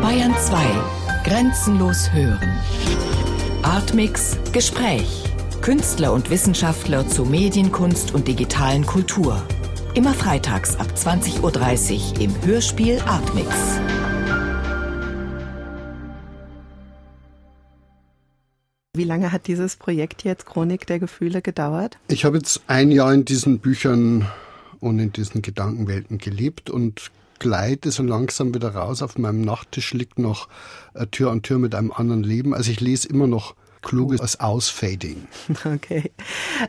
Bayern 2. Grenzenlos hören. Artmix Gespräch. Künstler und Wissenschaftler zu Medienkunst und digitalen Kultur. Immer freitags ab 20.30 Uhr im Hörspiel Artmix. Wie lange hat dieses Projekt jetzt Chronik der Gefühle gedauert? Ich habe jetzt ein Jahr in diesen Büchern und in diesen Gedankenwelten gelebt und gleite so langsam wieder raus. Auf meinem Nachttisch liegt noch Tür an Tür mit einem anderen Leben. Also ich lese immer noch Kluges als Ausfading. Okay.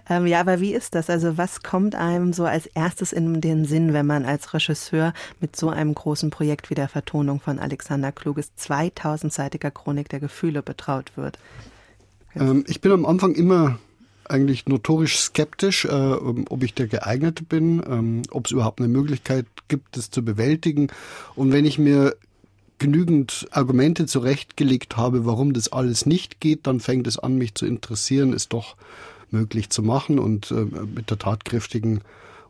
Ähm, ja, aber wie ist das? Also was kommt einem so als erstes in den Sinn, wenn man als Regisseur mit so einem großen Projekt wie der Vertonung von Alexander Kluges 2000-seitiger Chronik der Gefühle betraut wird? Ähm, ich bin am Anfang immer eigentlich notorisch skeptisch, äh, ob ich der geeignete bin, ähm, ob es überhaupt eine Möglichkeit gibt, das zu bewältigen. Und wenn ich mir genügend Argumente zurechtgelegt habe, warum das alles nicht geht, dann fängt es an, mich zu interessieren, es doch möglich zu machen und äh, mit der tatkräftigen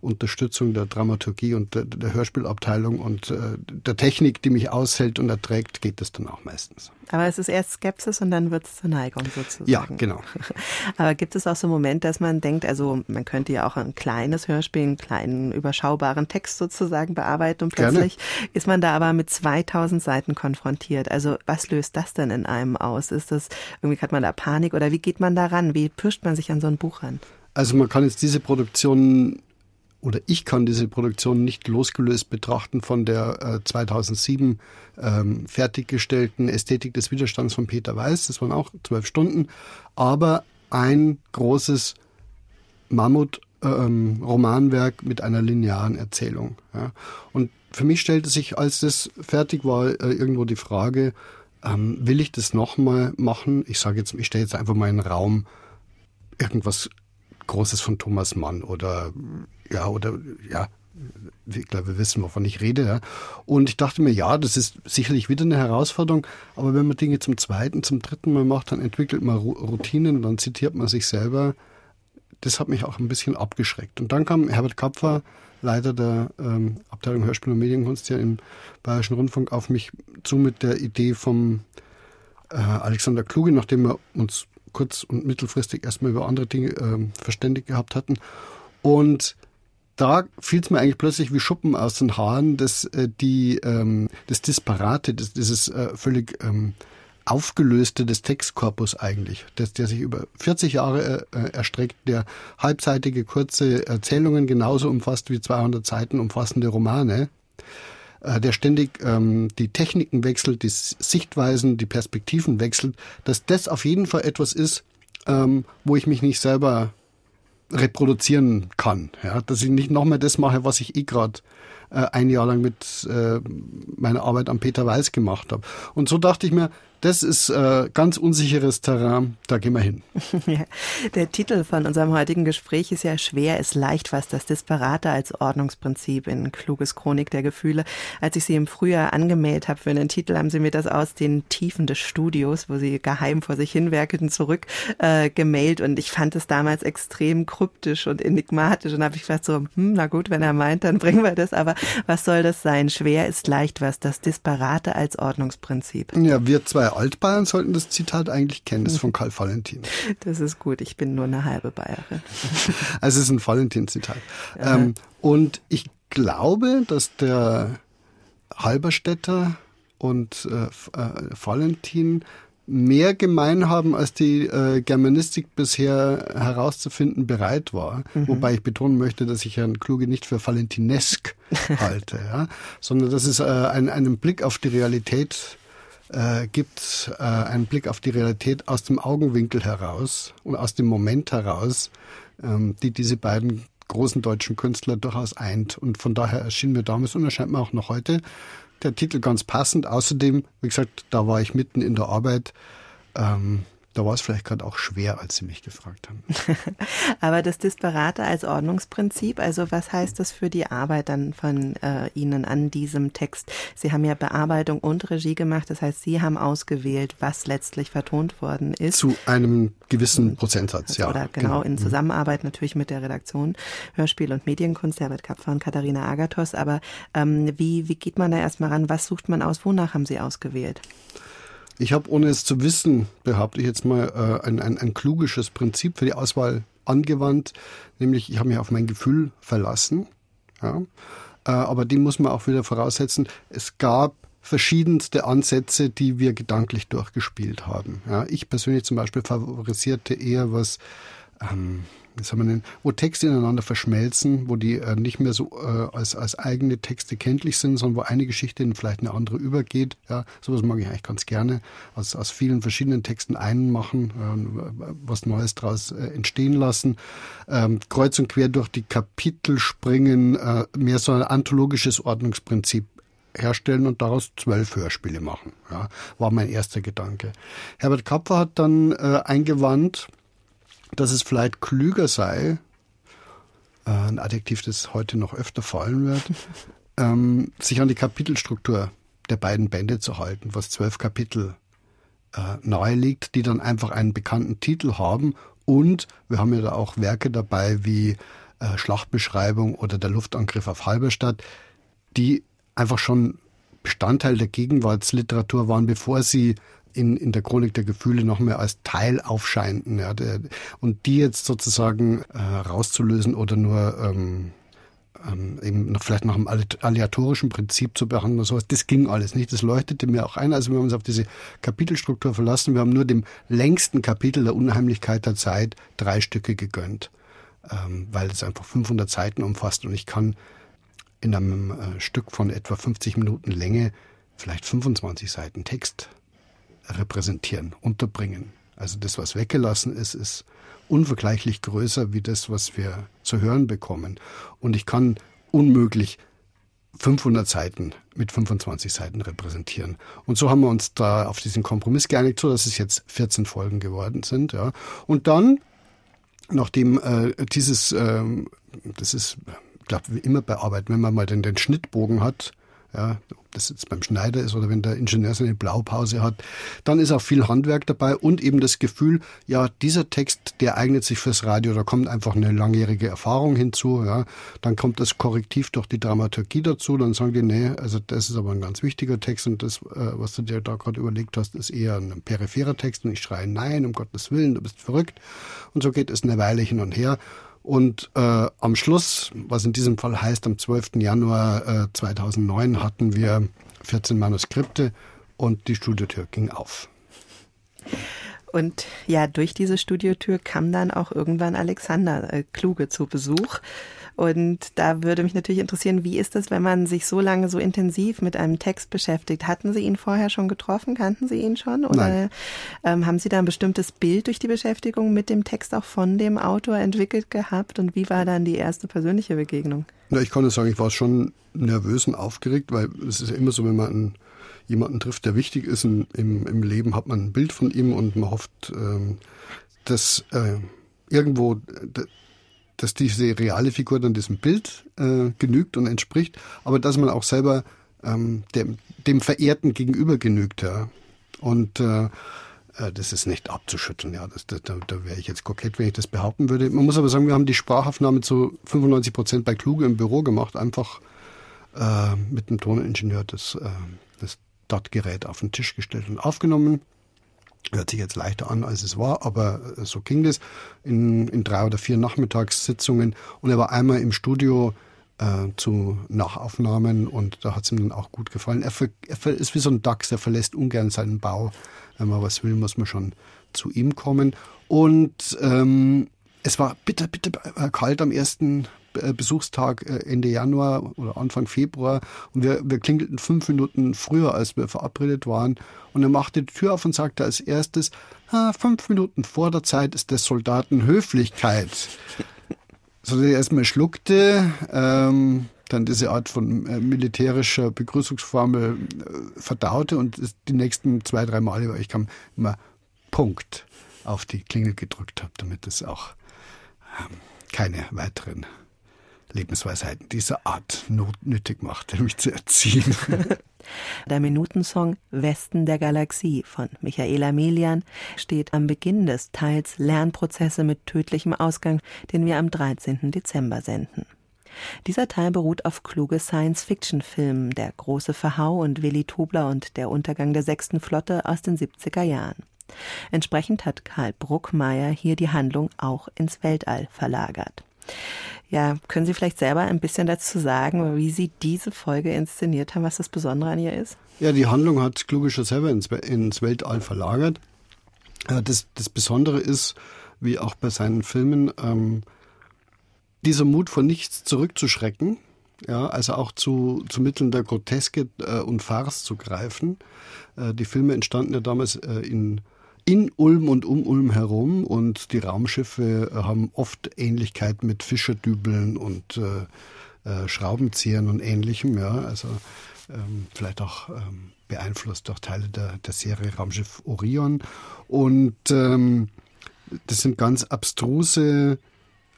Unterstützung der Dramaturgie und der, der Hörspielabteilung und äh, der Technik, die mich aushält und erträgt, geht es dann auch meistens. Aber es ist erst Skepsis und dann wird es zur Neigung sozusagen. Ja, genau. Aber gibt es auch so einen Moment, dass man denkt, also man könnte ja auch ein kleines Hörspiel, einen kleinen überschaubaren Text sozusagen bearbeiten und plötzlich Gerne. ist man da aber mit 2000 Seiten konfrontiert. Also was löst das denn in einem aus? Ist das, irgendwie hat man da Panik oder wie geht man da ran? Wie pirscht man sich an so ein Buch ran? Also man kann jetzt diese Produktion oder ich kann diese Produktion nicht losgelöst betrachten von der äh, 2007 ähm, fertiggestellten Ästhetik des Widerstands von Peter Weiß. Das waren auch zwölf Stunden, aber ein großes Mammut-Romanwerk ähm, mit einer linearen Erzählung. Ja. Und für mich stellte sich, als das fertig war, äh, irgendwo die Frage, ähm, will ich das nochmal machen? Ich sage jetzt, ich stelle jetzt einfach mal in den Raum irgendwas Großes von Thomas Mann oder ja, oder ja, ich glaube, wir wissen, wovon ich rede. Ja. Und ich dachte mir, ja, das ist sicherlich wieder eine Herausforderung, aber wenn man Dinge zum zweiten, zum dritten Mal macht, dann entwickelt man Routinen, dann zitiert man sich selber. Das hat mich auch ein bisschen abgeschreckt. Und dann kam Herbert Kapfer, Leiter der ähm, Abteilung Hörspiel und Medienkunst hier im Bayerischen Rundfunk, auf mich zu mit der Idee vom äh, Alexander Kluge, nachdem wir uns kurz- und mittelfristig erstmal über andere Dinge äh, verständigt gehabt hatten. Und da fiel es mir eigentlich plötzlich wie Schuppen aus den Haaren, dass äh, die ähm, das Disparate, das, dieses äh, völlig ähm, aufgelöste des Textkorpus eigentlich, das, der sich über 40 Jahre äh, erstreckt, der halbseitige kurze Erzählungen genauso umfasst wie 200 Seiten umfassende Romane, äh, der ständig ähm, die Techniken wechselt, die Sichtweisen, die Perspektiven wechselt, dass das auf jeden Fall etwas ist, ähm, wo ich mich nicht selber reproduzieren kann. Ja, dass ich nicht nochmal das mache, was ich eh gerade äh, ein Jahr lang mit äh, meiner Arbeit am Peter Weiß gemacht habe. Und so dachte ich mir, das ist äh, ganz unsicheres Terrain, da gehen wir hin. Der Titel von unserem heutigen Gespräch ist ja schwer, ist leicht was, das Disparate als Ordnungsprinzip in Kluges Chronik der Gefühle. Als ich Sie im Frühjahr angemeldet habe für einen Titel, haben Sie mir das aus den Tiefen des Studios, wo Sie geheim vor sich hinwerkelten, zurück äh, gemailt und ich fand es damals extrem kryptisch und enigmatisch und habe ich gedacht so, hm, na gut, wenn er meint, dann bringen wir das, aber was soll das sein? Schwer ist leicht was, das Disparate als Ordnungsprinzip. Ja, wir zwei Altbayern sollten das Zitat eigentlich kennen, das ist von Karl Valentin. Das ist gut, ich bin nur eine halbe Bayerin. Also es ist ein Valentin-Zitat. Ähm, und ich glaube, dass der Halberstädter und äh, äh, Valentin mehr gemein haben, als die äh, Germanistik bisher herauszufinden bereit war. Mhm. Wobei ich betonen möchte, dass ich Herrn Kluge nicht für valentinesk halte, ja? sondern dass es äh, ein, einen Blick auf die Realität äh, gibt äh, einen Blick auf die Realität aus dem Augenwinkel heraus und aus dem Moment heraus, ähm, die diese beiden großen deutschen Künstler durchaus eint. Und von daher erschien mir damals und erscheint mir auch noch heute der Titel ganz passend. Außerdem, wie gesagt, da war ich mitten in der Arbeit. Ähm, da war es vielleicht gerade auch schwer, als Sie mich gefragt haben. Aber das Disparate als Ordnungsprinzip, also was heißt das für die Arbeit dann von äh, Ihnen an diesem Text? Sie haben ja Bearbeitung und Regie gemacht, das heißt, Sie haben ausgewählt, was letztlich vertont worden ist. Zu einem gewissen Prozentsatz, ja. Oder genau, genau. in mhm. Zusammenarbeit natürlich mit der Redaktion Hörspiel und Medienkunst, Herbert Kapfer und Katharina Agathos. Aber ähm, wie, wie geht man da erstmal ran? Was sucht man aus? Wonach haben Sie ausgewählt? Ich habe, ohne es zu wissen, behaupte ich jetzt mal, äh, ein, ein, ein klugisches Prinzip für die Auswahl angewandt, nämlich ich habe mich auf mein Gefühl verlassen. Ja. Äh, aber die muss man auch wieder voraussetzen. Es gab verschiedenste Ansätze, die wir gedanklich durchgespielt haben. Ja, ich persönlich zum Beispiel favorisierte eher was ähm, wie soll man nennen, wo Texte ineinander verschmelzen, wo die äh, nicht mehr so äh, als, als eigene Texte kenntlich sind, sondern wo eine Geschichte in vielleicht eine andere übergeht. Ja, sowas mag ich eigentlich ganz gerne. Aus, aus vielen verschiedenen Texten einen machen, äh, was Neues daraus äh, entstehen lassen. Ähm, kreuz und quer durch die Kapitel springen, äh, mehr so ein anthologisches Ordnungsprinzip herstellen und daraus zwölf Hörspiele machen. Ja, war mein erster Gedanke. Herbert Kapfer hat dann äh, eingewandt, dass es vielleicht klüger sei, äh, ein Adjektiv, das heute noch öfter fallen wird, ähm, sich an die Kapitelstruktur der beiden Bände zu halten, was zwölf Kapitel äh, nahe liegt, die dann einfach einen bekannten Titel haben. Und wir haben ja da auch Werke dabei wie äh, Schlachtbeschreibung oder der Luftangriff auf Halberstadt, die einfach schon Bestandteil der Gegenwartsliteratur waren, bevor sie in, in der Chronik der Gefühle noch mehr als Teil aufscheinten. Ja, der, und die jetzt sozusagen äh, rauszulösen oder nur ähm, ähm, eben noch vielleicht nach einem aleatorischen Prinzip zu behandeln sowas, das ging alles nicht. Das leuchtete mir auch ein. Also wir haben uns auf diese Kapitelstruktur verlassen. Wir haben nur dem längsten Kapitel der Unheimlichkeit der Zeit drei Stücke gegönnt, ähm, weil es einfach 500 Seiten umfasst und ich kann in einem äh, Stück von etwa 50 Minuten Länge vielleicht 25 Seiten Text repräsentieren, unterbringen. Also das, was weggelassen ist, ist unvergleichlich größer wie das, was wir zu hören bekommen. Und ich kann unmöglich 500 Seiten mit 25 Seiten repräsentieren. Und so haben wir uns da auf diesen Kompromiss geeinigt, so dass es jetzt 14 Folgen geworden sind. Ja. Und dann, nachdem äh, dieses, äh, das ist, glaube, wie immer bei Arbeit, wenn man mal den, den Schnittbogen hat, ja, das jetzt beim Schneider ist oder wenn der Ingenieur seine Blaupause hat, dann ist auch viel Handwerk dabei und eben das Gefühl, ja, dieser Text, der eignet sich fürs Radio, da kommt einfach eine langjährige Erfahrung hinzu, ja, dann kommt das Korrektiv durch die Dramaturgie dazu, dann sagen die, nee, also das ist aber ein ganz wichtiger Text und das, äh, was du dir da gerade überlegt hast, ist eher ein peripherer Text und ich schreie, nein, um Gottes Willen, du bist verrückt. Und so geht es eine Weile hin und her und äh, am Schluss, was in diesem Fall heißt, am 12. Januar äh, 2009 hatten wir 14 Manuskripte und die Studiotür ging auf. Und ja, durch diese Studiotür kam dann auch irgendwann Alexander äh, Kluge zu Besuch. Und da würde mich natürlich interessieren, wie ist das, wenn man sich so lange so intensiv mit einem Text beschäftigt? Hatten Sie ihn vorher schon getroffen? Kannten Sie ihn schon? Oder ähm, haben Sie da ein bestimmtes Bild durch die Beschäftigung mit dem Text auch von dem Autor entwickelt gehabt? Und wie war dann die erste persönliche Begegnung? Ja, ich kann nur sagen, ich war schon nervös und aufgeregt, weil es ist ja immer so, wenn man einen, jemanden trifft, der wichtig ist im, im, Leben, hat man ein Bild von ihm und man hofft, ähm, dass äh, irgendwo dass diese reale Figur dann diesem Bild äh, genügt und entspricht, aber dass man auch selber ähm, dem, dem Verehrten gegenüber genügt. Ja. Und äh, äh das ist nicht abzuschütteln. Ja, das, da, da wäre ich jetzt kokett, wenn ich das behaupten würde. Man muss aber sagen, wir haben die Sprachaufnahme zu 95 Prozent bei Kluge im Büro gemacht, einfach äh, mit dem Toningenieur das, äh, das DAT-Gerät auf den Tisch gestellt und aufgenommen. Hört sich jetzt leichter an, als es war, aber äh, so ging das in, in drei oder vier Nachmittagssitzungen. Und er war einmal im Studio äh, zu Nachaufnahmen und da hat es ihm dann auch gut gefallen. Er, er, ist wie so ein Dachs, er verlässt ungern seinen Bau. Wenn man was will, muss man schon zu ihm kommen. Und ähm, es war bitter, bitter kalt am ersten äh, Besuchstag äh, Ende Januar oder Anfang Februar und wir, wir klingelten fünf Minuten früher, als wir verabredet waren. Und er machte die Tür auf und sagte als erstes, fünf Minuten vor der Zeit ist des Soldaten Höflichkeit. So dass er erstmal schluckte, ähm, dann diese Art von äh, militärischer Begrüßungsformel äh, verdaute und die nächsten zwei, drei Male, weil ich kam immer Punkt auf die Klingel gedrückt habe, damit es auch keine weiteren Lebensweisheiten dieser Art nötig macht, mich zu erziehen. Der Minutensong Westen der Galaxie von Michaela Melian steht am Beginn des Teils Lernprozesse mit tödlichem Ausgang, den wir am 13. Dezember senden. Dieser Teil beruht auf kluge Science-Fiction-Filmen Der große Verhau und Willi Tobler und der Untergang der sechsten Flotte aus den 70er Jahren. Entsprechend hat Karl Bruckmeier hier die Handlung auch ins Weltall verlagert. Ja, können Sie vielleicht selber ein bisschen dazu sagen, wie Sie diese Folge inszeniert haben, was das Besondere an ihr ist? Ja, die Handlung hat Klugischer selber ins, ins Weltall verlagert. Das, das Besondere ist, wie auch bei seinen Filmen, ähm, dieser Mut vor nichts zurückzuschrecken, ja, also auch zu, zu Mitteln der Groteske äh, und Farce zu greifen. Äh, die Filme entstanden ja damals äh, in, in Ulm und um Ulm herum und die Raumschiffe äh, haben oft Ähnlichkeit mit Fischerdübeln und äh, äh, Schraubenziehern und ähnlichem, ja, also ähm, vielleicht auch ähm, beeinflusst durch Teile der, der Serie Raumschiff Orion. Und ähm, das sind ganz abstruse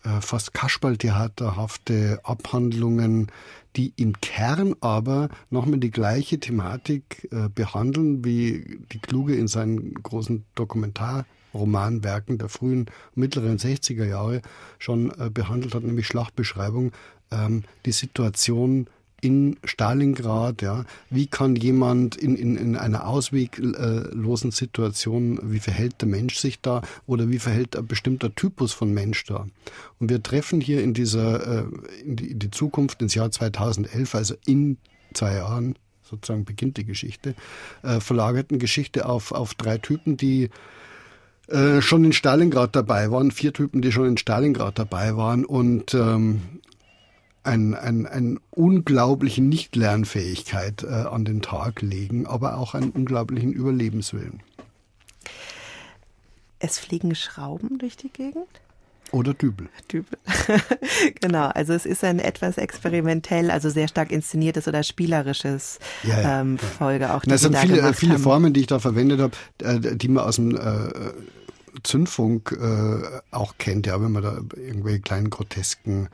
äh, fast Kasperltheaterhafte Abhandlungen, die im Kern aber nochmal die gleiche Thematik äh, behandeln, wie die Kluge in seinen großen Dokumentarromanwerken der frühen, mittleren 60er Jahre schon äh, behandelt hat, nämlich Schlachtbeschreibung, ähm, die Situation in Stalingrad, ja, wie kann jemand in, in, in einer ausweglosen Situation, wie verhält der Mensch sich da oder wie verhält ein bestimmter Typus von Mensch da? Und wir treffen hier in dieser, äh, in die, in die Zukunft, ins Jahr 2011, also in zwei Jahren, sozusagen beginnt die Geschichte, äh, verlagerten Geschichte auf, auf drei Typen, die äh, schon in Stalingrad dabei waren, vier Typen, die schon in Stalingrad dabei waren und ähm, ein, ein, ein unglaublichen Nichtlernfähigkeit äh, an den Tag legen, aber auch einen unglaublichen Überlebenswillen. Es fliegen Schrauben durch die Gegend? Oder Dübel. Dübel. genau, also es ist ein etwas experimentell, also sehr stark inszeniertes oder spielerisches ja, ja, ähm, ja. Folge auch. Das sind viele, viele Formen, die ich da verwendet habe, äh, die man aus dem äh, Zündfunk äh, auch kennt, ja, wenn man da irgendwelche kleinen grotesken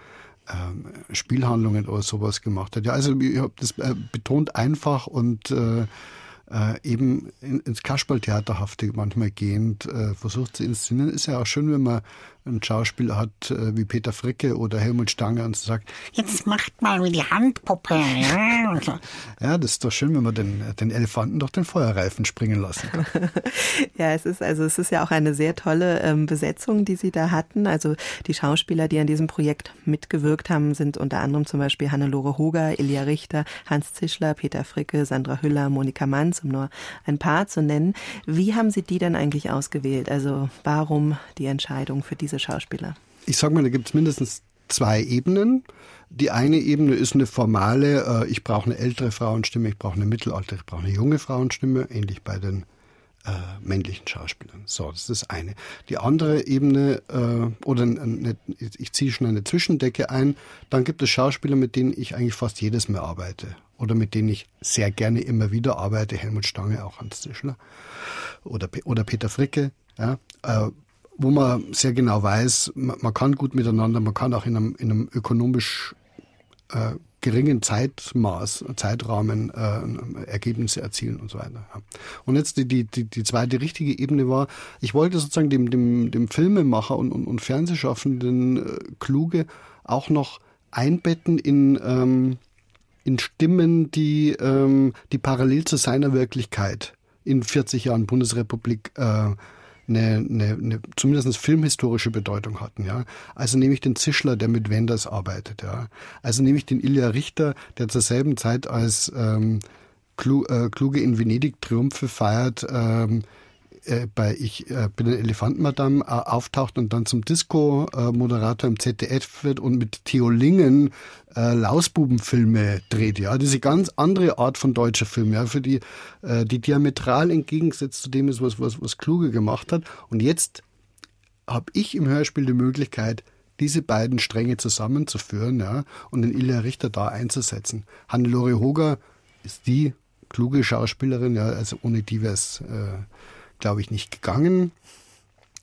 Spielhandlungen oder sowas gemacht hat. Ja, also ich habe das äh, betont einfach und äh, äh, eben ins Kasperltheaterhafte manchmal gehend äh, versucht zu inszenieren. Ist ja auch schön, wenn man einen Schauspieler hat äh, wie Peter Fricke oder Helmut Stange und sagt, jetzt macht mal wie die Handpuppe. Ja, so. ja das ist doch schön, wenn man den, den Elefanten durch den Feuerreifen springen lassen kann. ja, es ist also es ist ja auch eine sehr tolle ähm, Besetzung, die Sie da hatten. Also die Schauspieler, die an diesem Projekt mitgewirkt haben, sind unter anderem zum Beispiel Hannelore Hoger, Ilja Richter, Hans Zischler, Peter Fricke, Sandra Hüller, Monika Manz, um nur ein paar zu nennen. Wie haben Sie die denn eigentlich ausgewählt? Also warum die Entscheidung für diese diese Schauspieler? Ich sage mal, da gibt es mindestens zwei Ebenen. Die eine Ebene ist eine formale, äh, ich brauche eine ältere Frauenstimme, ich brauche eine mittelalter, ich brauche eine junge Frauenstimme, ähnlich bei den äh, männlichen Schauspielern. So, das ist das eine. Die andere Ebene, äh, oder eine, ich ziehe schon eine Zwischendecke ein, dann gibt es Schauspieler, mit denen ich eigentlich fast jedes Mal arbeite. Oder mit denen ich sehr gerne immer wieder arbeite, Helmut Stange, auch Hans Zischler. Oder, oder Peter Fricke. Ja, äh, wo man sehr genau weiß, man, man, kann gut miteinander, man kann auch in einem, in einem ökonomisch äh, geringen Zeitmaß, Zeitrahmen äh, Ergebnisse erzielen und so weiter. Ja. Und jetzt die, die, die, die zweite richtige Ebene war, ich wollte sozusagen dem, dem, dem Filmemacher und, und, und Fernsehschaffenden äh, Kluge auch noch einbetten in, ähm, in Stimmen, die, ähm, die parallel zu seiner Wirklichkeit in 40 Jahren Bundesrepublik äh, eine, eine, eine zumindest filmhistorische Bedeutung hatten. Ja. Also nehme ich den Zischler, der mit Wenders arbeitet. Ja. Also nehme ich den Ilja Richter, der zur selben Zeit als ähm, äh, Kluge in Venedig Triumphe feiert, ähm, äh, bei Ich äh, bin ein Elefantenmadame äh, auftaucht und dann zum Disco-Moderator im ZDF wird und mit Theo Lingen äh, Lausbubenfilme dreht. Ja, diese ganz andere Art von deutscher Film, ja, für die, äh, die diametral entgegengesetzt zu dem ist, was, was, was Kluge gemacht hat. Und jetzt habe ich im Hörspiel die Möglichkeit, diese beiden Stränge zusammenzuführen ja, und den Ilja Richter da einzusetzen. Hannelore Hoger ist die kluge Schauspielerin, ja, also ohne die wäre es äh, glaube ich, nicht gegangen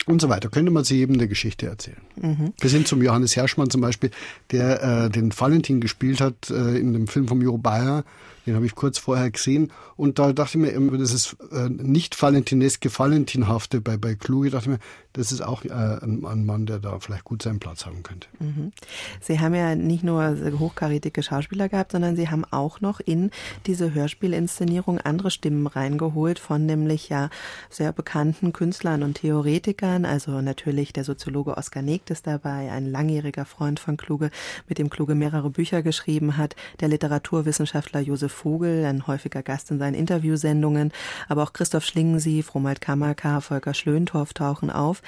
und so weiter. Könnte man sich eben eine Geschichte erzählen. Mhm. Bis hin zum Johannes Herschmann zum Beispiel, der äh, den Valentin gespielt hat äh, in dem Film von Juro Bayer, den habe ich kurz vorher gesehen. Und da dachte ich mir, eben, das ist äh, nicht valentineske, valentinhafte bei, bei Kluge, dachte ich mir, das ist auch äh, ein, ein, Mann, der da vielleicht gut seinen Platz haben könnte. Mhm. Sie haben ja nicht nur hochkarätige Schauspieler gehabt, sondern Sie haben auch noch in diese Hörspielinszenierung andere Stimmen reingeholt von nämlich ja sehr bekannten Künstlern und Theoretikern. Also natürlich der Soziologe Oskar Negt ist dabei, ein langjähriger Freund von Kluge, mit dem Kluge mehrere Bücher geschrieben hat, der Literaturwissenschaftler Josef Vogel, ein häufiger Gast in seinen Interviewsendungen, aber auch Christoph Schlingensief, Romald Kammerka, Volker Schlöntorf tauchen auf.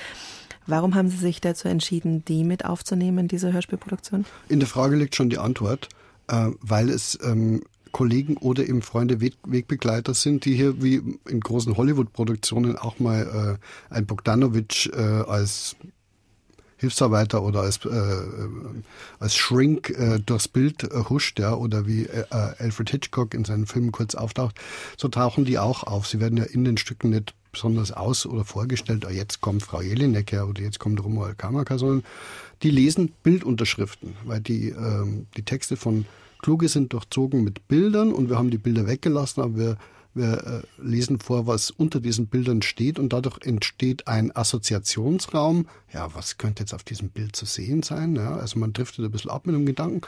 Warum haben Sie sich dazu entschieden, die mit aufzunehmen, diese Hörspielproduktion? In der Frage liegt schon die Antwort, äh, weil es ähm, Kollegen oder eben Freunde, Wegbegleiter sind, die hier wie in großen Hollywood-Produktionen auch mal äh, ein Bogdanovich äh, als Hilfsarbeiter oder als, äh, als Shrink äh, durchs Bild äh, huscht, ja, oder wie äh, Alfred Hitchcock in seinen Filmen kurz auftaucht, so tauchen die auch auf. Sie werden ja in den Stücken nicht besonders aus- oder vorgestellt, oh, jetzt kommt Frau Jelinek her oder jetzt kommt Romuald Kamaka, sondern die lesen Bildunterschriften, weil die, ähm, die Texte von Kluge sind durchzogen mit Bildern und wir haben die Bilder weggelassen, aber wir wir äh, lesen vor, was unter diesen Bildern steht und dadurch entsteht ein Assoziationsraum. Ja, was könnte jetzt auf diesem Bild zu sehen sein? Ja, also man driftet ein bisschen ab mit dem Gedanken.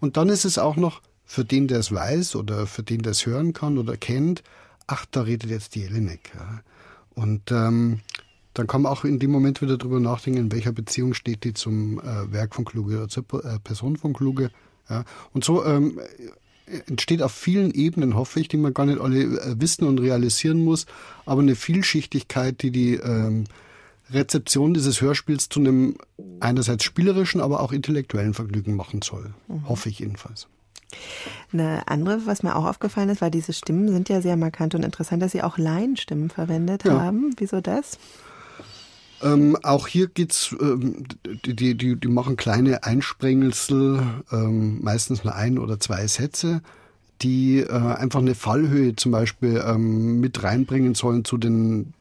Und dann ist es auch noch für den, der es weiß oder für den, der es hören kann oder kennt, ach, da redet jetzt die Jelinek. Ja. Und ähm, dann kann man auch in dem Moment wieder darüber nachdenken, in welcher Beziehung steht die zum äh, Werk von Kluge oder zur äh, Person von Kluge. Ja. Und so ähm, entsteht auf vielen Ebenen, hoffe ich, die man gar nicht alle äh, wissen und realisieren muss, aber eine Vielschichtigkeit, die die ähm, Rezeption dieses Hörspiels zu einem einerseits spielerischen, aber auch intellektuellen Vergnügen machen soll. Mhm. Hoffe ich jedenfalls. Eine andere, was mir auch aufgefallen ist, weil diese Stimmen sind ja sehr markant und interessant, dass Sie auch Laienstimmen verwendet ja. haben. Wieso das? Ähm, auch hier geht's, ähm, die, die, die, machen kleine Einsprengelsel, ähm, meistens nur ein oder zwei Sätze, die äh, einfach eine Fallhöhe zum Beispiel ähm, mit reinbringen sollen zu den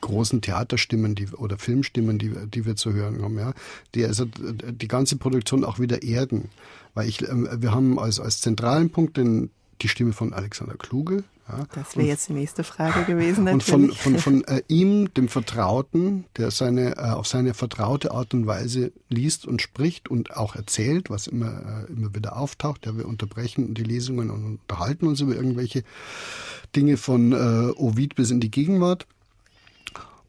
großen Theaterstimmen die, oder Filmstimmen, die, die wir zu hören haben, ja, die also die ganze Produktion auch wieder erden. Weil ich, ähm, wir haben als, als zentralen Punkt den, die Stimme von Alexander Kluge, ja. Das wäre jetzt die nächste Frage gewesen. Natürlich. Und von, von, von äh, ihm, dem Vertrauten, der seine, äh, auf seine vertraute Art und Weise liest und spricht und auch erzählt, was immer, äh, immer wieder auftaucht. Ja, wir unterbrechen die Lesungen und unterhalten uns über irgendwelche Dinge von äh, Ovid bis in die Gegenwart.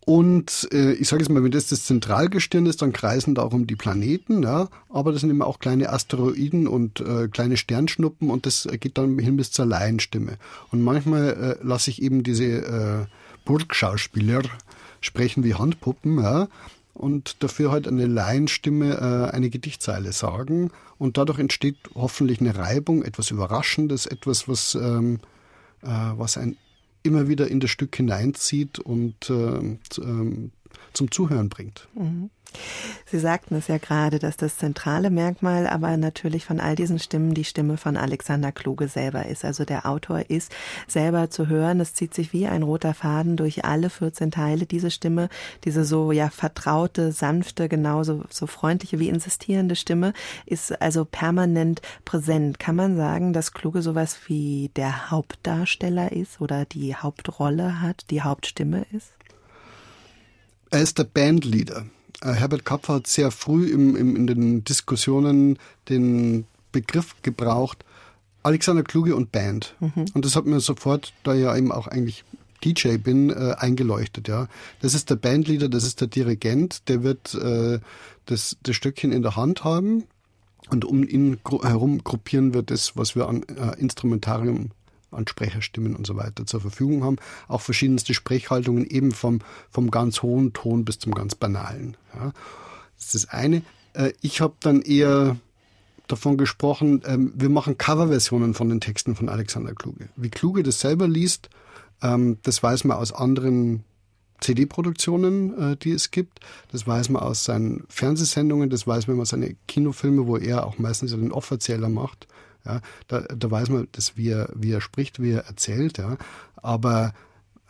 Und äh, ich sage jetzt mal, wenn das das Zentralgestirn ist, dann kreisen darum die Planeten, ja, aber das sind immer auch kleine Asteroiden und äh, kleine Sternschnuppen und das geht dann hin bis zur Laienstimme. Und manchmal äh, lasse ich eben diese äh, Burgschauspieler sprechen wie Handpuppen, ja, und dafür halt eine Laienstimme äh, eine Gedichtzeile sagen. Und dadurch entsteht hoffentlich eine Reibung, etwas Überraschendes, etwas, was, ähm, äh, was ein immer wieder in das Stück hineinzieht und äh, zum Zuhören bringt. Mhm. Sie sagten es ja gerade, dass das zentrale Merkmal aber natürlich von all diesen Stimmen die Stimme von Alexander Kluge selber ist. Also der Autor ist selber zu hören. Es zieht sich wie ein roter Faden durch alle 14 Teile. Diese Stimme, diese so ja vertraute, sanfte, genauso so freundliche wie insistierende Stimme ist also permanent präsent. Kann man sagen, dass Kluge sowas wie der Hauptdarsteller ist oder die Hauptrolle hat, die Hauptstimme ist? Er ist der Bandleader. Äh, Herbert Kapfer hat sehr früh im, im, in den Diskussionen den Begriff gebraucht, Alexander Kluge und Band. Mhm. Und das hat mir sofort, da ich ja eben auch eigentlich DJ bin, äh, eingeleuchtet. Ja, Das ist der Bandleader, das ist der Dirigent, der wird äh, das, das Stöckchen in der Hand haben und um ihn herum gruppieren wir das, was wir an äh, Instrumentarium an Sprecherstimmen und so weiter zur Verfügung haben. Auch verschiedenste Sprechhaltungen eben vom, vom ganz hohen Ton bis zum ganz banalen. Ja. Das ist das eine. Äh, ich habe dann eher davon gesprochen, ähm, wir machen Coverversionen von den Texten von Alexander Kluge. Wie Kluge das selber liest, ähm, das weiß man aus anderen CD-Produktionen, äh, die es gibt. Das weiß man aus seinen Fernsehsendungen, das weiß man aus seinen Kinofilmen, wo er auch meistens den Offerzähler macht. Ja, da, da weiß man, dass wie er, wie er spricht, wie er erzählt. Ja. Aber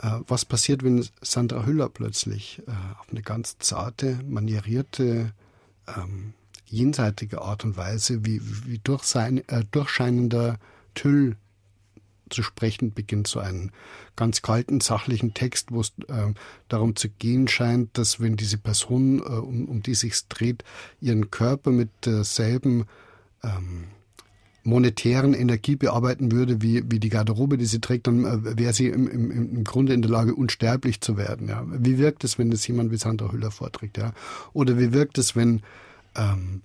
äh, was passiert, wenn Sandra Hüller plötzlich äh, auf eine ganz zarte, manierierte, ähm, jenseitige Art und Weise, wie, wie durch sein, äh, durchscheinender Tüll zu sprechen beginnt, so einen ganz kalten, sachlichen Text, wo es äh, darum zu gehen scheint, dass wenn diese Person, äh, um, um die sich dreht, ihren Körper mit derselben ähm, monetären Energie bearbeiten würde, wie, wie die Garderobe, die sie trägt, dann äh, wäre sie im, im, im Grunde in der Lage, unsterblich zu werden. Ja. Wie wirkt es, wenn das jemand wie Sandra Hüller vorträgt? Ja? Oder wie wirkt es, wenn ähm,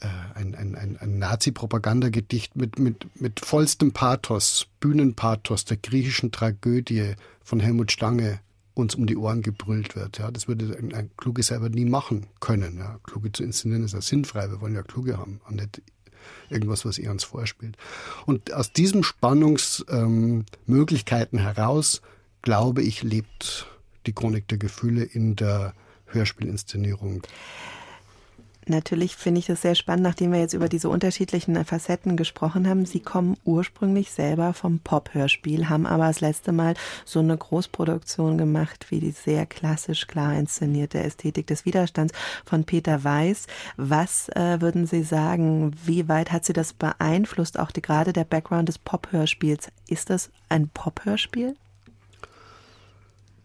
äh, ein, ein, ein, ein Nazi-Propagandagedicht mit, mit, mit vollstem Pathos, Bühnenpathos der griechischen Tragödie von Helmut Stange uns um die Ohren gebrüllt wird. Ja, das würde ein, ein Kluge selber nie machen können. Ja, Kluge zu inszenieren ist ja sinnfrei. Wir wollen ja Kluge haben und nicht irgendwas, was er uns vorspielt. Und aus diesen Spannungsmöglichkeiten ähm, heraus, glaube ich, lebt die Chronik der Gefühle in der Hörspielinszenierung. Natürlich finde ich es sehr spannend, nachdem wir jetzt über diese unterschiedlichen Facetten gesprochen haben. Sie kommen ursprünglich selber vom Pop-Hörspiel, haben aber das letzte Mal so eine Großproduktion gemacht wie die sehr klassisch klar inszenierte Ästhetik des Widerstands von Peter Weiß. Was äh, würden Sie sagen? Wie weit hat Sie das beeinflusst? Auch die, gerade der Background des Pop-Hörspiels. Ist das ein Pop-Hörspiel?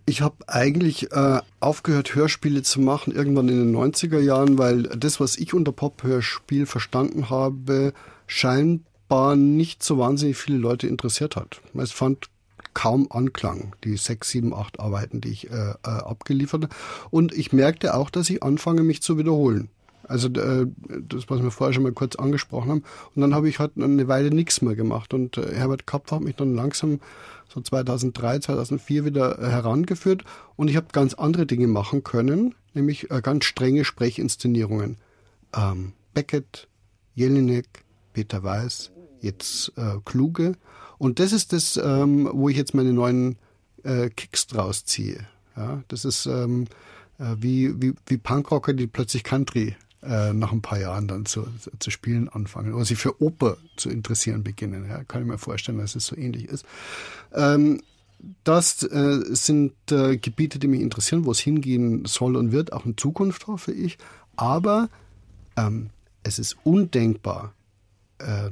Ich habe eigentlich äh, aufgehört, Hörspiele zu machen, irgendwann in den 90er Jahren, weil das, was ich unter Pop-Hörspiel verstanden habe, scheinbar nicht so wahnsinnig viele Leute interessiert hat. Es fand kaum Anklang, die sechs, sieben, acht Arbeiten, die ich äh, äh, abgeliefert habe. Und ich merkte auch, dass ich anfange, mich zu wiederholen. Also äh, das, was wir vorher schon mal kurz angesprochen haben. Und dann habe ich halt eine Weile nichts mehr gemacht. Und äh, Herbert Kapf hat mich dann langsam so 2003, 2004 wieder herangeführt und ich habe ganz andere Dinge machen können, nämlich äh, ganz strenge Sprechinszenierungen. Ähm, Beckett, Jelinek, Peter Weiß, jetzt äh, Kluge. Und das ist das, ähm, wo ich jetzt meine neuen äh, Kicks draus ziehe. Ja, das ist ähm, äh, wie, wie, wie Punkrocker, die plötzlich Country äh, nach ein paar Jahren dann zu, zu spielen anfangen oder sich für Oper zu interessieren beginnen. Ja, kann ich mir vorstellen, dass es so ähnlich ist. Ähm, das äh, sind äh, Gebiete, die mich interessieren, wo es hingehen soll und wird, auch in Zukunft, hoffe ich. Aber ähm, es ist undenkbar, äh,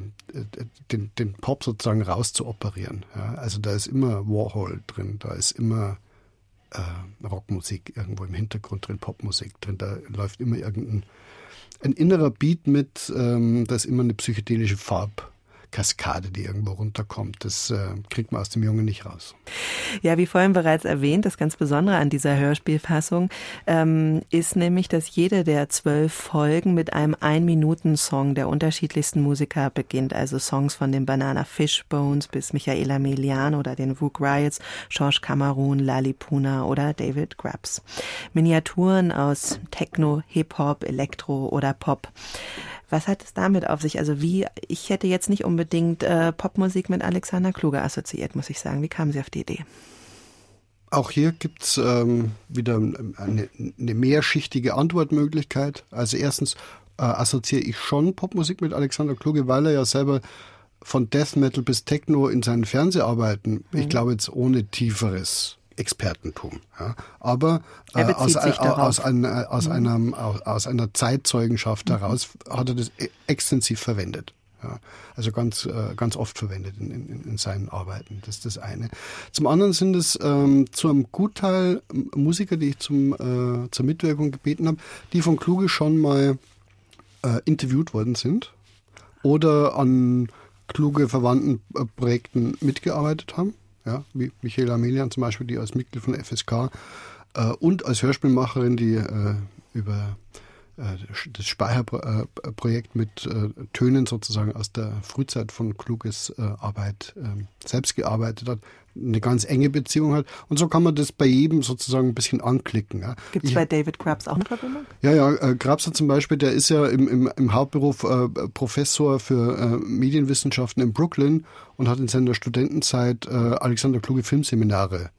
den, den, Pop sozusagen rauszuoperieren. Ja? Also da ist immer Warhol drin, da ist immer äh, Rockmusik irgendwo im Hintergrund drin, Popmusik drin, da läuft immer irgendein ein innerer Beat mit, ähm, da ist immer eine psychedelische Farb. Kaskade, die irgendwo runterkommt. Das äh, kriegt man aus dem Jungen nicht raus. Ja, wie vorhin bereits erwähnt, das ganz Besondere an dieser Hörspielfassung ähm, ist nämlich, dass jede der zwölf Folgen mit einem Ein-Minuten-Song der unterschiedlichsten Musiker beginnt. Also Songs von den Banana Fishbones bis Michaela Melian oder den Wook Riots, George Cameron, Lali Puna oder David Grubbs. Miniaturen aus Techno, Hip-Hop, Elektro oder Pop. Was hat es damit auf sich? Also wie, ich hätte jetzt nicht unbedingt äh, Popmusik mit Alexander Kluge assoziiert, muss ich sagen. Wie kamen Sie auf die Idee? Auch hier gibt's ähm, wieder eine, eine mehrschichtige Antwortmöglichkeit. Also erstens äh, assoziiere ich schon Popmusik mit Alexander Kluge, weil er ja selber von Death Metal bis Techno in seinen Fernseharbeiten, mhm. ich glaube jetzt ohne tieferes Expertentum. Ja. Aber äh, aus, äh, aus, ein, aus, mhm. einem, aus, aus, einer Zeitzeugenschaft mhm. heraus hat er das e-, extensiv verwendet. Ja, also ganz, äh, ganz oft verwendet in, in, in seinen Arbeiten. Das ist das eine. Zum anderen sind es ähm, zu einem Gutteil Musiker, die ich zum, äh, zur Mitwirkung gebeten habe, die von Kluge schon mal äh, interviewt worden sind oder an kluge verwandten äh, Projekten mitgearbeitet haben ja, wie Michaela Melian zum Beispiel, die als Mitglied von FSK äh, und als Hörspielmacherin, die äh, über das Speicherprojekt mit äh, Tönen sozusagen aus der Frühzeit von Kluges äh, Arbeit ähm, selbst gearbeitet hat, eine ganz enge Beziehung hat. Und so kann man das bei jedem sozusagen ein bisschen anklicken. Ja. Gibt es bei David Krabs auch eine Verbindung? Ja, ja, äh, Krabs hat zum Beispiel, der ist ja im, im, im Hauptberuf äh, Professor für äh, Medienwissenschaften in Brooklyn und hat in seiner Studentenzeit äh, Alexander Kluge Filmseminare äh,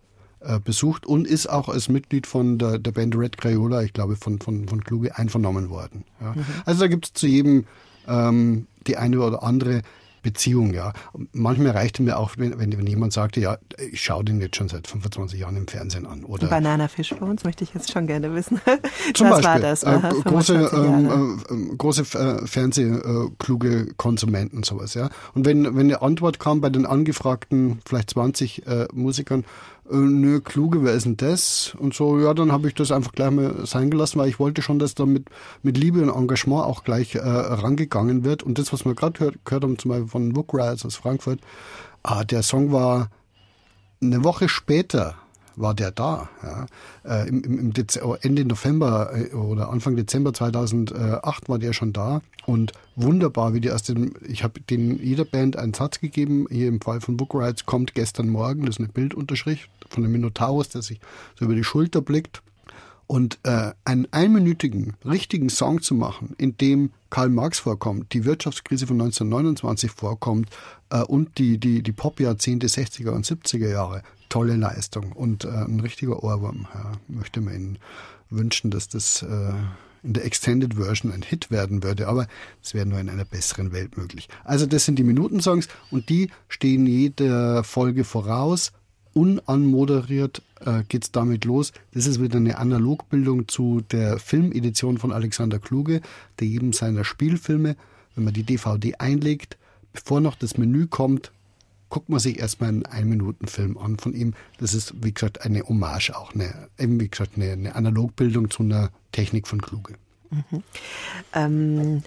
besucht und ist auch als Mitglied von der, der Band Red Crayola, ich glaube, von, von, von Kluge einvernommen worden. Ja. Mhm. Also da gibt es zu jedem ähm, die eine oder andere Beziehung, ja. Manchmal reichte mir auch, wenn, wenn jemand sagte, ja, ich schaue den jetzt schon seit 25 Jahren im Fernsehen an. Oder Banana uns möchte ich jetzt schon gerne wissen. Zum das Beispiel, war das. Aha, äh, große ähm, äh, große äh, Fernsehkluge Konsumenten und sowas, ja. Und wenn, wenn eine Antwort kam bei den angefragten vielleicht 20 äh, Musikern, äh, nö, kluge, wer ist denn das? Und so, ja, dann habe ich das einfach gleich mal sein gelassen, weil ich wollte schon, dass da mit, mit Liebe und Engagement auch gleich äh, rangegangen wird. Und das, was wir gerade gehört, gehört haben, zum Beispiel von Book Rides aus Frankfurt, ah, der Song war eine Woche später war der da. Ja. Äh, im, im Dezember, Ende November äh, oder Anfang Dezember 2008 war der schon da und wunderbar, wie die aus dem, ich habe den jeder Band einen Satz gegeben, hier im Fall von Book Rides kommt gestern Morgen, das ist eine Bildunterschrift von dem Minotaurus, der sich so über die Schulter blickt. Und äh, einen einminütigen, richtigen Song zu machen, in dem Karl Marx vorkommt, die Wirtschaftskrise von 1929 vorkommt äh, und die, die, die Pop-Jahrzehnte 60er und 70er Jahre, tolle Leistung und äh, ein richtiger Ohrwurm. Ja, möchte man Ihnen wünschen, dass das äh, in der Extended Version ein Hit werden würde, aber es wäre nur in einer besseren Welt möglich. Also das sind die Minutensongs und die stehen jeder Folge voraus unanmoderiert äh, es damit los. Das ist wieder eine Analogbildung zu der Filmedition von Alexander Kluge, der jedem seiner Spielfilme, wenn man die DVD einlegt, bevor noch das Menü kommt, guckt man sich erstmal einen Ein-Minuten-Film an von ihm. Das ist, wie gesagt, eine Hommage auch, eine, eben wie gesagt, eine, eine Analogbildung zu einer Technik von Kluge. Mhm. Ähm,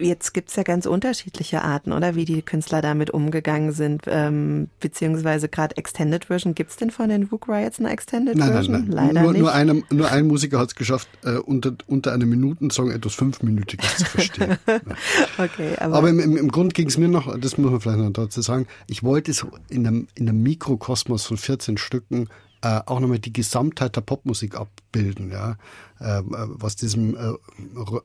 Jetzt gibt's ja ganz unterschiedliche Arten, oder wie die Künstler damit umgegangen sind, ähm, beziehungsweise gerade Extended Version. Gibt's denn von den Wook Riots eine Extended nein, Version? Nein, nein. Leider nur, nicht. Nur, einem, nur ein Musiker hat's geschafft, äh, unter, unter einem Minutensong etwas Fünfminütiges zu verstehen. okay, aber, aber im, im, im Grund ging's mir noch, das muss man vielleicht noch dazu sagen, ich wollte so in einem, in einem Mikrokosmos von 14 Stücken äh, auch nochmal die Gesamtheit der Popmusik abbilden, ja, äh, was diesem äh,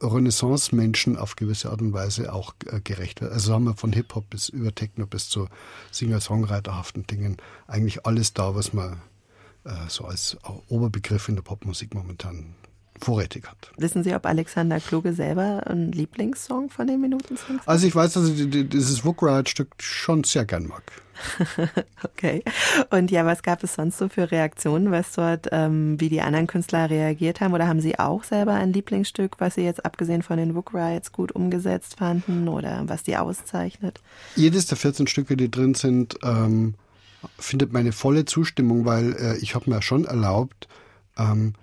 Renaissance-Menschen auf gewisse Art und Weise auch äh, gerecht wird. Also haben wir von Hip-Hop bis über Techno bis zu Singer-Songwriterhaften Dingen eigentlich alles da, was man äh, so als Oberbegriff in der Popmusik momentan vorrätig hat. Wissen Sie, ob Alexander Kluge selber einen Lieblingssong von den Minutensongs hat? Also ich weiß, dass ich dieses Wookrad-Stück schon sehr gern mag. okay. Und ja, was gab es sonst so für Reaktionen, was dort, ähm, wie die anderen Künstler reagiert haben? Oder haben Sie auch selber ein Lieblingsstück, was Sie jetzt abgesehen von den Book Riots gut umgesetzt fanden oder was die auszeichnet? Jedes der 14 Stücke, die drin sind, ähm, findet meine volle Zustimmung, weil äh, ich habe mir schon erlaubt, ähm,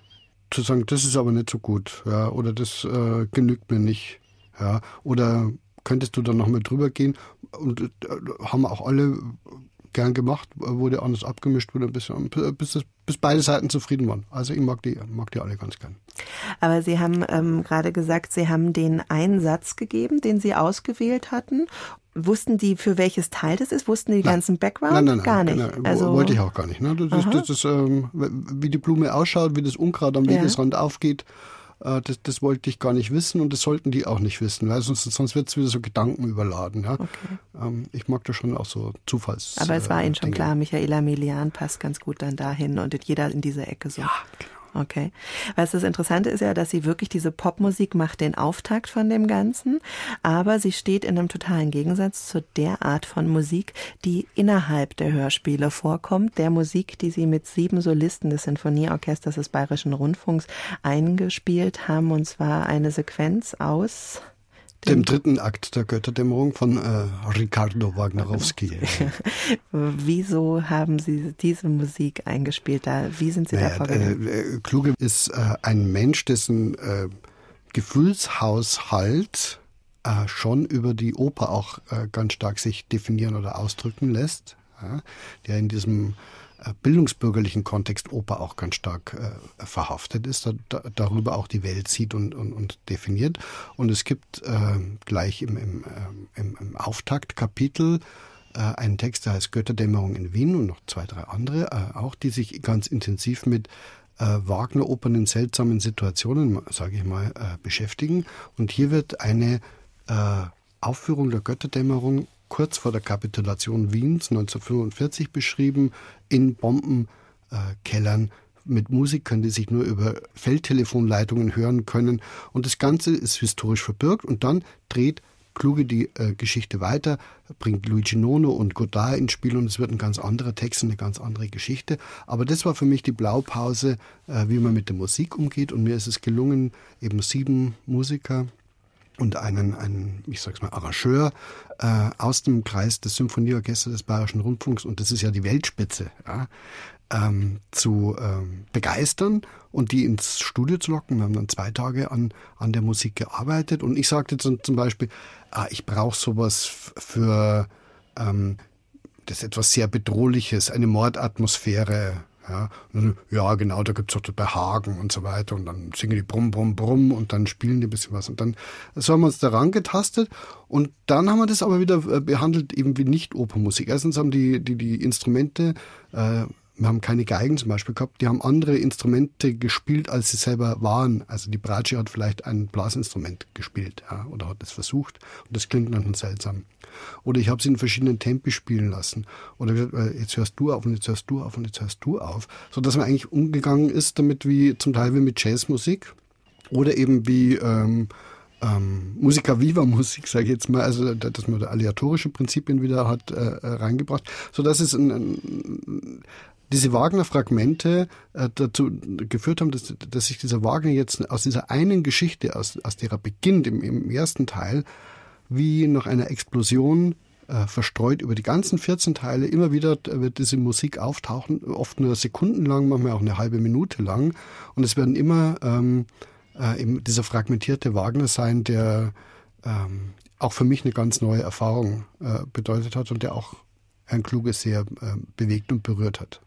zu sagen, das ist aber nicht so gut, ja, oder das äh, genügt mir nicht, ja, oder könntest du da noch mal drüber gehen? Und äh, haben auch alle gern gemacht, wurde anders abgemischt, wurde bis, bis, bis beide Seiten zufrieden waren. Also ich mag die, mag die alle ganz gern. Aber Sie haben ähm, gerade gesagt, Sie haben den einen Satz gegeben, den Sie ausgewählt hatten Wussten die, für welches Teil das ist? Wussten die nein. ganzen Background? Nein, nein, nein. Gar nicht. Nein, also wollte ich auch gar nicht. Ne? Das, ist, das ist, ähm, wie die Blume ausschaut, wie das Unkraut am Wegesrand ja. aufgeht. Äh, das, das wollte ich gar nicht wissen und das sollten die auch nicht wissen, weil sonst, sonst wird es wieder so Gedanken überladen. Ja? Okay. Ähm, ich mag das schon auch so Zufalls. Aber es war Ihnen schon klar, Michaela Milian passt ganz gut dann dahin und jeder in diese Ecke so. Ja, klar. Okay. Was das Interessante ist ja, dass sie wirklich diese Popmusik macht den Auftakt von dem Ganzen, aber sie steht in einem totalen Gegensatz zu der Art von Musik, die innerhalb der Hörspiele vorkommt, der Musik, die sie mit sieben Solisten des Sinfonieorchesters des Bayerischen Rundfunks eingespielt haben, und zwar eine Sequenz aus dem dritten Akt der Götterdämmerung von äh, Ricardo Wagnerowski. Wieso haben Sie diese Musik eingespielt? Da, wie sind Sie naja, da vorgegangen? Äh, Kluge ist äh, ein Mensch, dessen äh, Gefühlshaushalt äh, schon über die Oper auch äh, ganz stark sich definieren oder ausdrücken lässt. Ja, der in diesem äh, bildungsbürgerlichen Kontext Oper auch ganz stark äh, verhaftet ist, da, da, darüber auch die Welt sieht und, und, und definiert. Und es gibt äh, gleich im, im, äh, im, im Auftaktkapitel äh, einen Text, der heißt Götterdämmerung in Wien und noch zwei, drei andere, äh, auch, die sich ganz intensiv mit Wagner-Opern in seltsamen Situationen, sage ich mal, beschäftigen. Und hier wird eine Aufführung der Götterdämmerung kurz vor der Kapitulation Wiens 1945 beschrieben, in Bombenkellern mit Musikern, die sich nur über Feldtelefonleitungen hören können. Und das Ganze ist historisch verbirgt und dann dreht Kluge die äh, Geschichte weiter, bringt Luigi Nono und Godard ins Spiel und es wird ein ganz anderer Text, eine ganz andere Geschichte. Aber das war für mich die Blaupause, äh, wie man mit der Musik umgeht und mir ist es gelungen, eben sieben Musiker und einen, einen ich sag's mal, Arrangeur äh, aus dem Kreis des Symphonieorchesters des Bayerischen Rundfunks, und das ist ja die Weltspitze, ja, ähm, zu ähm, begeistern und die ins Studio zu locken. Wir haben dann zwei Tage an, an der Musik gearbeitet und ich sagte zum, zum Beispiel, ah, ich brauche sowas für ähm, das etwas sehr Bedrohliches, eine Mordatmosphäre. Ja, dann, ja genau, da gibt's auch bei Hagen und so weiter. Und dann singen die Brumm, Brumm, Brumm und dann spielen die ein bisschen was. Und dann so haben wir uns daran getastet und dann haben wir das aber wieder äh, behandelt eben wie Nicht-Opernmusik. Erstens haben die, die, die Instrumente äh, wir haben keine Geigen zum Beispiel gehabt, die haben andere Instrumente gespielt, als sie selber waren. Also die Bratsche hat vielleicht ein Blasinstrument gespielt ja, oder hat es versucht und das klingt dann seltsam. Oder ich habe sie in verschiedenen Tempi spielen lassen. Oder gesagt, äh, jetzt hörst du auf und jetzt hörst du auf und jetzt hörst du auf. So dass man eigentlich umgegangen ist damit wie zum Teil wie mit Jazzmusik oder eben wie ähm, ähm, Musica Viva Musik, sage ich jetzt mal, also dass man da aleatorische Prinzipien wieder hat äh, äh reingebracht, so dass es ein, ein diese Wagner-Fragmente äh, dazu geführt haben, dass, dass sich dieser Wagner jetzt aus dieser einen Geschichte, aus, aus der er beginnt im, im ersten Teil, wie nach einer Explosion äh, verstreut über die ganzen 14 Teile. Immer wieder wird diese Musik auftauchen, oft nur sekundenlang, manchmal auch eine halbe Minute lang. Und es werden immer ähm, äh, dieser fragmentierte Wagner sein, der ähm, auch für mich eine ganz neue Erfahrung äh, bedeutet hat und der auch Herrn Kluge sehr äh, bewegt und berührt hat.